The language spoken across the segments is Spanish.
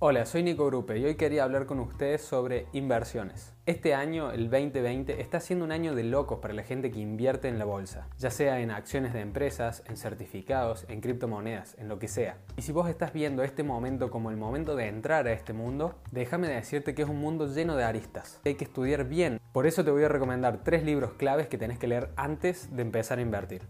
Hola, soy Nico Grupe y hoy quería hablar con ustedes sobre inversiones. Este año, el 2020, está siendo un año de locos para la gente que invierte en la bolsa, ya sea en acciones de empresas, en certificados, en criptomonedas, en lo que sea. Y si vos estás viendo este momento como el momento de entrar a este mundo, déjame decirte que es un mundo lleno de aristas. Hay que estudiar bien. Por eso te voy a recomendar tres libros claves que tenés que leer antes de empezar a invertir.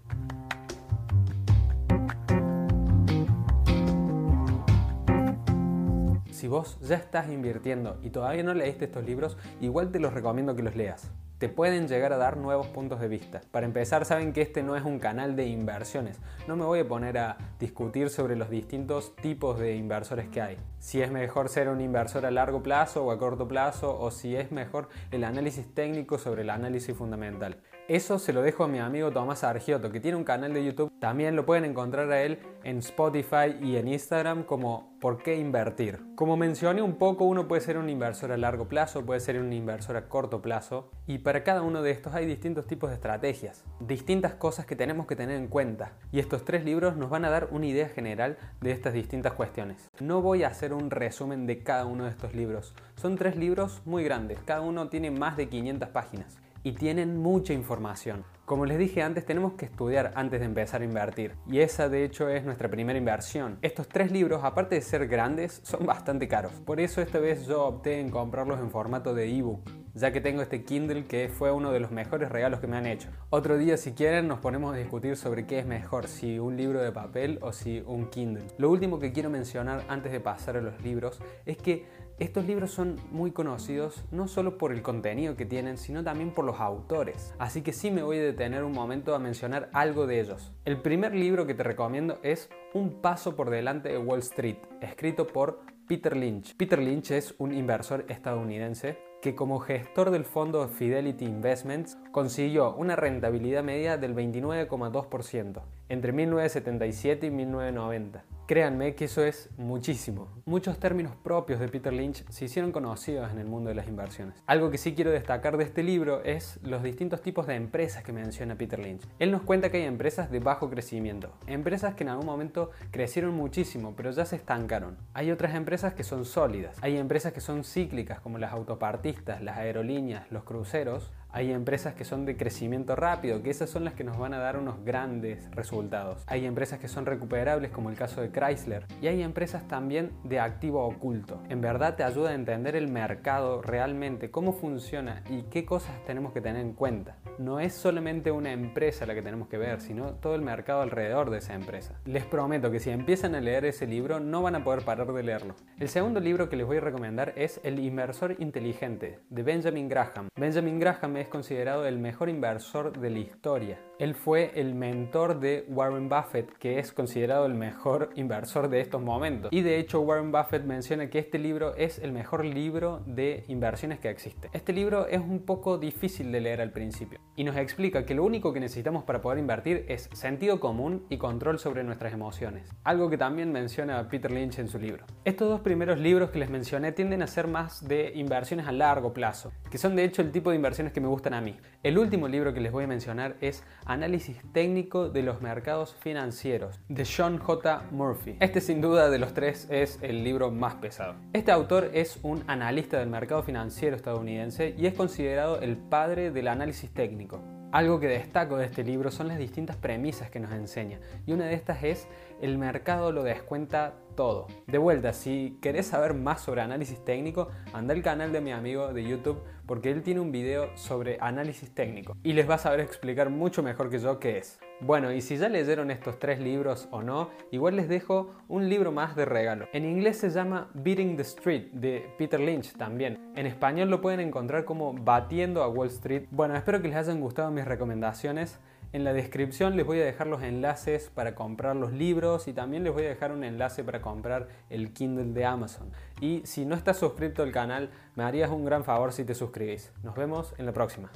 Si vos ya estás invirtiendo y todavía no leíste estos libros, igual te los recomiendo que los leas te pueden llegar a dar nuevos puntos de vista. Para empezar, saben que este no es un canal de inversiones. No me voy a poner a discutir sobre los distintos tipos de inversores que hay. Si es mejor ser un inversor a largo plazo o a corto plazo, o si es mejor el análisis técnico sobre el análisis fundamental. Eso se lo dejo a mi amigo Tomás Argiotto, que tiene un canal de YouTube. También lo pueden encontrar a él en Spotify y en Instagram como ¿Por qué invertir? Como mencioné un poco, uno puede ser un inversor a largo plazo, puede ser un inversor a corto plazo. Y para cada uno de estos hay distintos tipos de estrategias, distintas cosas que tenemos que tener en cuenta. Y estos tres libros nos van a dar una idea general de estas distintas cuestiones. No voy a hacer un resumen de cada uno de estos libros. Son tres libros muy grandes, cada uno tiene más de 500 páginas y tienen mucha información. Como les dije antes, tenemos que estudiar antes de empezar a invertir. Y esa de hecho es nuestra primera inversión. Estos tres libros, aparte de ser grandes, son bastante caros. Por eso esta vez yo opté en comprarlos en formato de ebook ya que tengo este Kindle que fue uno de los mejores regalos que me han hecho. Otro día si quieren nos ponemos a discutir sobre qué es mejor, si un libro de papel o si un Kindle. Lo último que quiero mencionar antes de pasar a los libros es que estos libros son muy conocidos no solo por el contenido que tienen, sino también por los autores. Así que sí me voy a detener un momento a mencionar algo de ellos. El primer libro que te recomiendo es Un paso por delante de Wall Street, escrito por Peter Lynch. Peter Lynch es un inversor estadounidense que como gestor del fondo Fidelity Investments consiguió una rentabilidad media del 29,2% entre 1977 y 1990. Créanme que eso es muchísimo. Muchos términos propios de Peter Lynch se hicieron conocidos en el mundo de las inversiones. Algo que sí quiero destacar de este libro es los distintos tipos de empresas que menciona Peter Lynch. Él nos cuenta que hay empresas de bajo crecimiento, empresas que en algún momento crecieron muchísimo pero ya se estancaron. Hay otras empresas que son sólidas, hay empresas que son cíclicas como las autopartistas, las aerolíneas, los cruceros, hay empresas que son de crecimiento rápido, que esas son las que nos van a dar unos grandes resultados. Hay empresas que son recuperables, como el caso de Chrysler. Y hay empresas también de activo oculto. En verdad te ayuda a entender el mercado realmente, cómo funciona y qué cosas tenemos que tener en cuenta. No es solamente una empresa la que tenemos que ver, sino todo el mercado alrededor de esa empresa. Les prometo que si empiezan a leer ese libro no van a poder parar de leerlo. El segundo libro que les voy a recomendar es El inversor inteligente de Benjamin Graham. Benjamin Graham es considerado el mejor inversor de la historia. Él fue el mentor de Warren Buffett, que es considerado el mejor inversor de estos momentos. Y de hecho Warren Buffett menciona que este libro es el mejor libro de inversiones que existe. Este libro es un poco difícil de leer al principio y nos explica que lo único que necesitamos para poder invertir es sentido común y control sobre nuestras emociones. Algo que también menciona Peter Lynch en su libro. Estos dos primeros libros que les mencioné tienden a ser más de inversiones a largo plazo, que son de hecho el tipo de inversiones que me gustan a mí. El último libro que les voy a mencionar es Análisis técnico de los mercados financieros de Sean J. Murphy. Este sin duda de los tres es el libro más pesado. Este autor es un analista del mercado financiero estadounidense y es considerado el padre del análisis técnico. Algo que destaco de este libro son las distintas premisas que nos enseña y una de estas es el mercado lo descuenta todo. De vuelta, si querés saber más sobre análisis técnico, anda al canal de mi amigo de YouTube porque él tiene un video sobre análisis técnico y les va a saber explicar mucho mejor que yo qué es. Bueno, y si ya leyeron estos tres libros o no, igual les dejo un libro más de regalo. En inglés se llama Beating the Street de Peter Lynch también. En español lo pueden encontrar como Batiendo a Wall Street. Bueno, espero que les hayan gustado mis recomendaciones. En la descripción les voy a dejar los enlaces para comprar los libros y también les voy a dejar un enlace para comprar el Kindle de Amazon. Y si no estás suscrito al canal, me harías un gran favor si te suscribís. Nos vemos en la próxima.